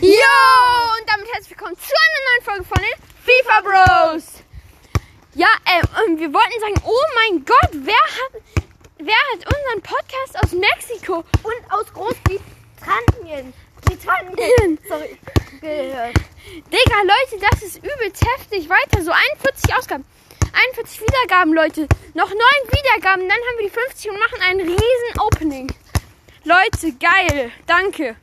Jo! Und damit herzlich willkommen zu einer neuen Folge von den FIFA Bros. Ja, ähm, wir wollten sagen, oh mein Gott, wer hat, wer hat unseren Podcast aus Mexiko und aus Großbritannien. Britannien. Sorry. Gehört. Digga, Leute, das ist übelst heftig. Weiter, so 41 Ausgaben. 41 Wiedergaben, Leute. Noch 9 Wiedergaben, dann haben wir die 50 und machen ein riesen Opening. Leute, geil. Danke.